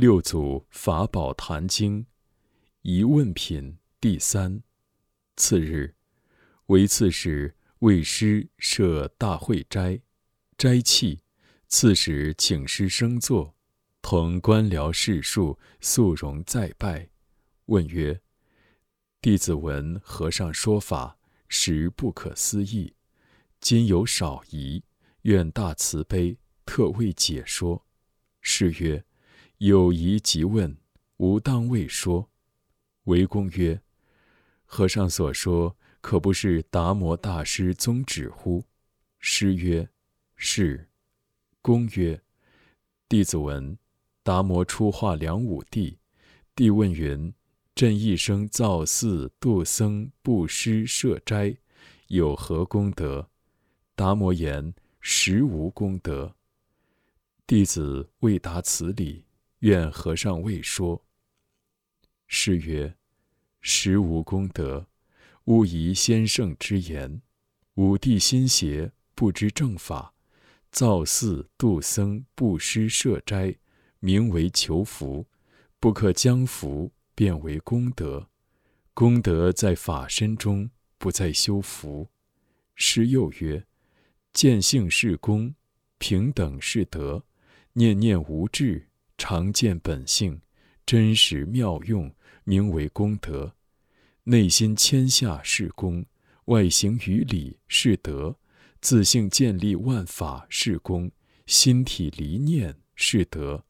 六祖法宝坛经疑问品第三。次日，为刺史为师设大会斋，斋契。刺史请师升座，同官僚士庶肃容再拜。问曰：“弟子闻和尚说法，实不可思议。今有少疑，愿大慈悲，特为解说。”是曰。有疑即问，吾当未说。为公曰：“和尚所说，可不是达摩大师宗旨乎？”师曰：“是。”公曰：“弟子闻，达摩初化梁武帝，帝问云：‘朕一生造寺、度僧、布施、设斋，有何功德？’达摩言：‘实无功德。’弟子未达此理。”愿和尚未说。诗曰：“实无功德，勿疑先圣之言。武帝心邪，不知正法，造寺、度僧、布施、设斋，名为求福，不可将福变为功德。功德在法身中，不在修福。”诗又曰：“见性是功，平等是德，念念无智。”常见本性，真实妙用，名为功德；内心谦下是功，外形于理是德；自性建立万法是功，心体离念是德；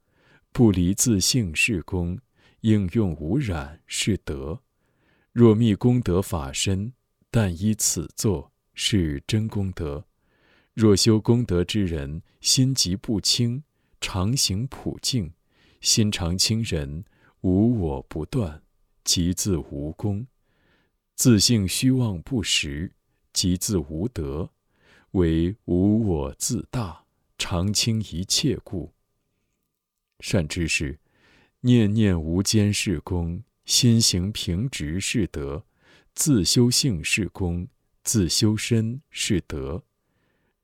不离自性是功，应用无染是德。若觅功德法身，但依此作，是真功德。若修功德之人，心极不清，常行普净。心常清人，无我不断，即自无功；自性虚妄不实，即自无德。为无我自大，常清一切故。善知识，念念无间是功，心行平直是德。自修性是功，自修身是德。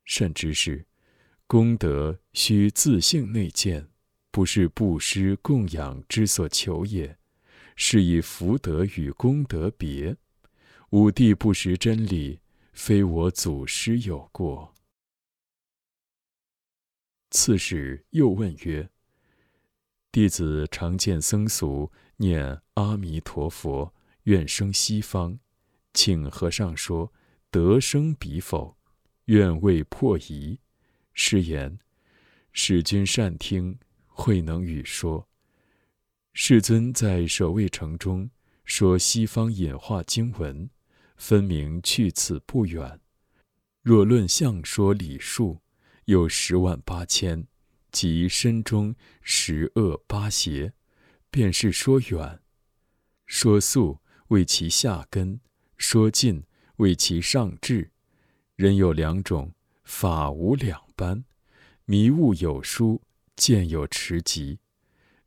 善知识，功德须自性内见。不是布施供养之所求也，是以福德与功德别。五帝不识真理，非我祖师有过。次使又问曰：“弟子常见僧俗念阿弥陀佛，愿生西方，请和尚说得生彼否？愿为破疑。”师言：“使君善听。”慧能语说：“世尊在舍卫城中说西方隐化经文，分明去此不远。若论相说理数，有十万八千，即身中十恶八邪，便是说远。说速为其下根，说近为其上智。人有两种，法无两般，迷悟有殊。”见有持疾，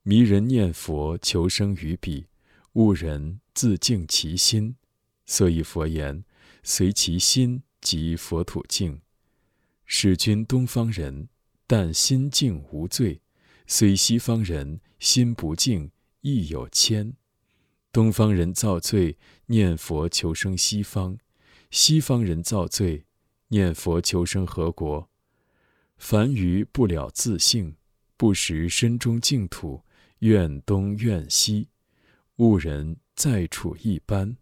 迷人念佛求生于彼，悟人自净其心。所以佛言：随其心即佛土净。使君东方人，但心净无罪；虽西方人心不净，亦有愆。东方人造罪，念佛求生西方；西方人造罪，念佛求生何国？凡愚不了自性。不识身中净土，怨东怨西，悟人在处一般。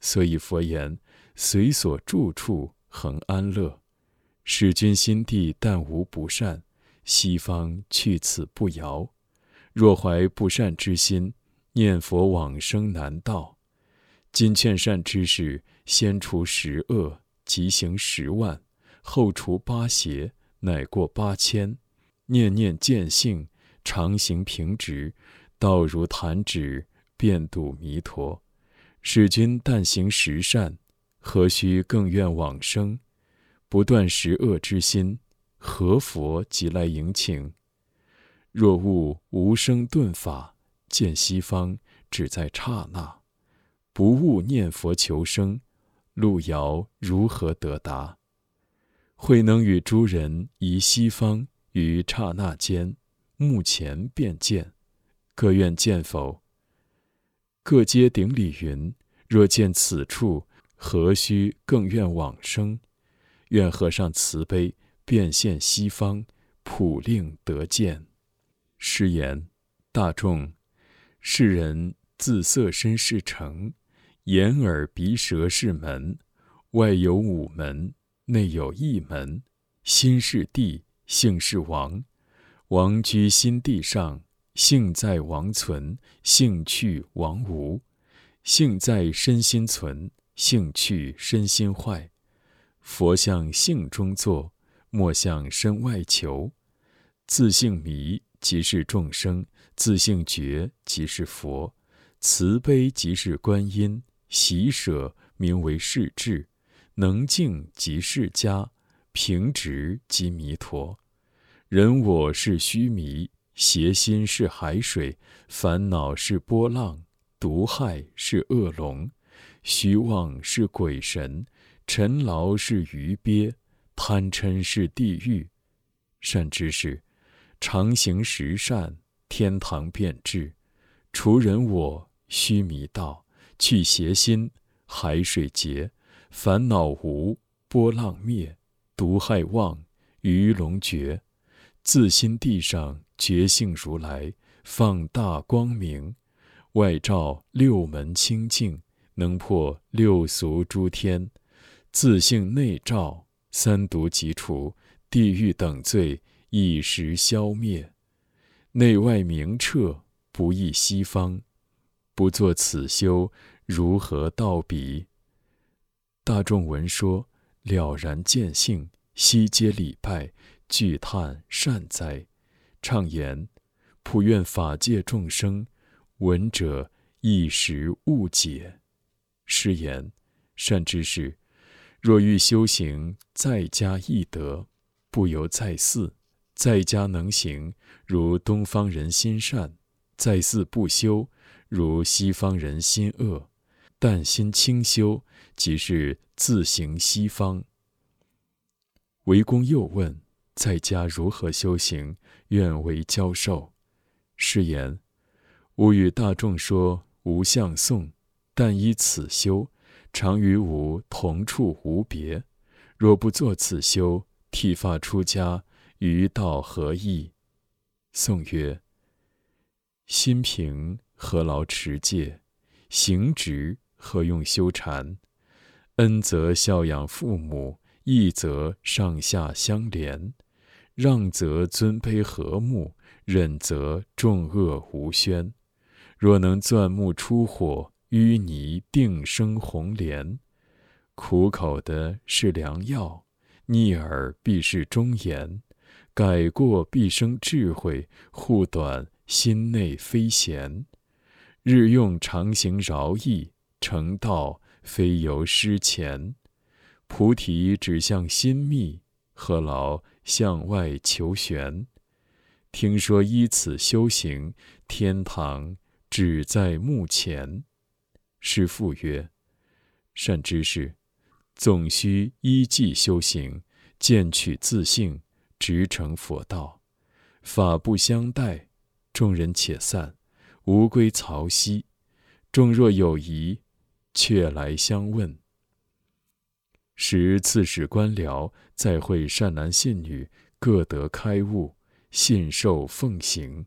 所以佛言：随所住处恒安乐。使君心地但无不善，西方去此不遥。若怀不善之心，念佛往生难到。今劝善之事，先除十恶，即行十万；后除八邪，乃过八千。念念见性，常行平直，道如弹指，便度弥陀。使君但行十善，何须更愿往生？不断十恶之心，何佛即来迎请？若悟无生顿法，见西方只在刹那；不悟念佛求生，路遥如何得达？慧能与诸人移西方。于刹那间，目前便见，各愿见否？”各皆顶礼云：“若见此处，何须更愿往生？愿和尚慈悲，变现西方，普令得见。”师言：大众，世人自色身是城，眼耳鼻舌是门，外有五门，内有一门。心是地，性是王，王居心地上，性在王存，性去王无。性在身心存，性去身心坏。佛向性中坐，莫向身外求。自性迷。即是众生自性觉，即是佛；慈悲即是观音；喜舍名为世智；能静即是家；平直即弥陀。人我是虚迷，邪心是海水，烦恼是波浪，毒害是恶龙，虚妄是鬼神，尘劳是鱼鳖，贪嗔是地狱。善知识。常行十善，天堂便至；除人我，须弥道。去邪心，海水结；烦恼无，波浪灭；毒害妄，鱼龙绝。自心地上觉性如来，放大光明，外照六门清净，能破六俗诸天。自性内照，三毒即除，地狱等罪。一时消灭，内外明彻，不异西方。不作此修，如何道彼？大众闻说，了然见性，悉皆礼拜，具叹善哉！畅言：普愿法界众生，闻者一时悟解。师言：善知识，若欲修行，在家易得，不由在寺。在家能行，如东方人心善；在寺不修，如西方人心恶。但心清修，即是自行西方。韦公又问：在家如何修行？愿为教授。是言：吾与大众说无相颂，但依此修，常与吾同处无别。若不作此修，剃发出家。于道何益？”宋曰：心平何劳持戒？行直何用修禅？恩则孝养父母，义则上下相连，让则尊卑和睦，忍则众恶无宣。若能钻木出火，淤泥定生红莲。苦口的是良药，逆耳必是忠言。改过必生智慧，护短心内非闲。日用常行饶益，成道非由失前。菩提指向心密，何劳向外求玄？听说依此修行，天堂只在目前。师父曰：善知识，总须依计修行，渐取自性。直成佛道，法不相待，众人且散，吾归曹溪。众若有疑，却来相问。时刺史官僚再会善男信女，各得开悟，信受奉行。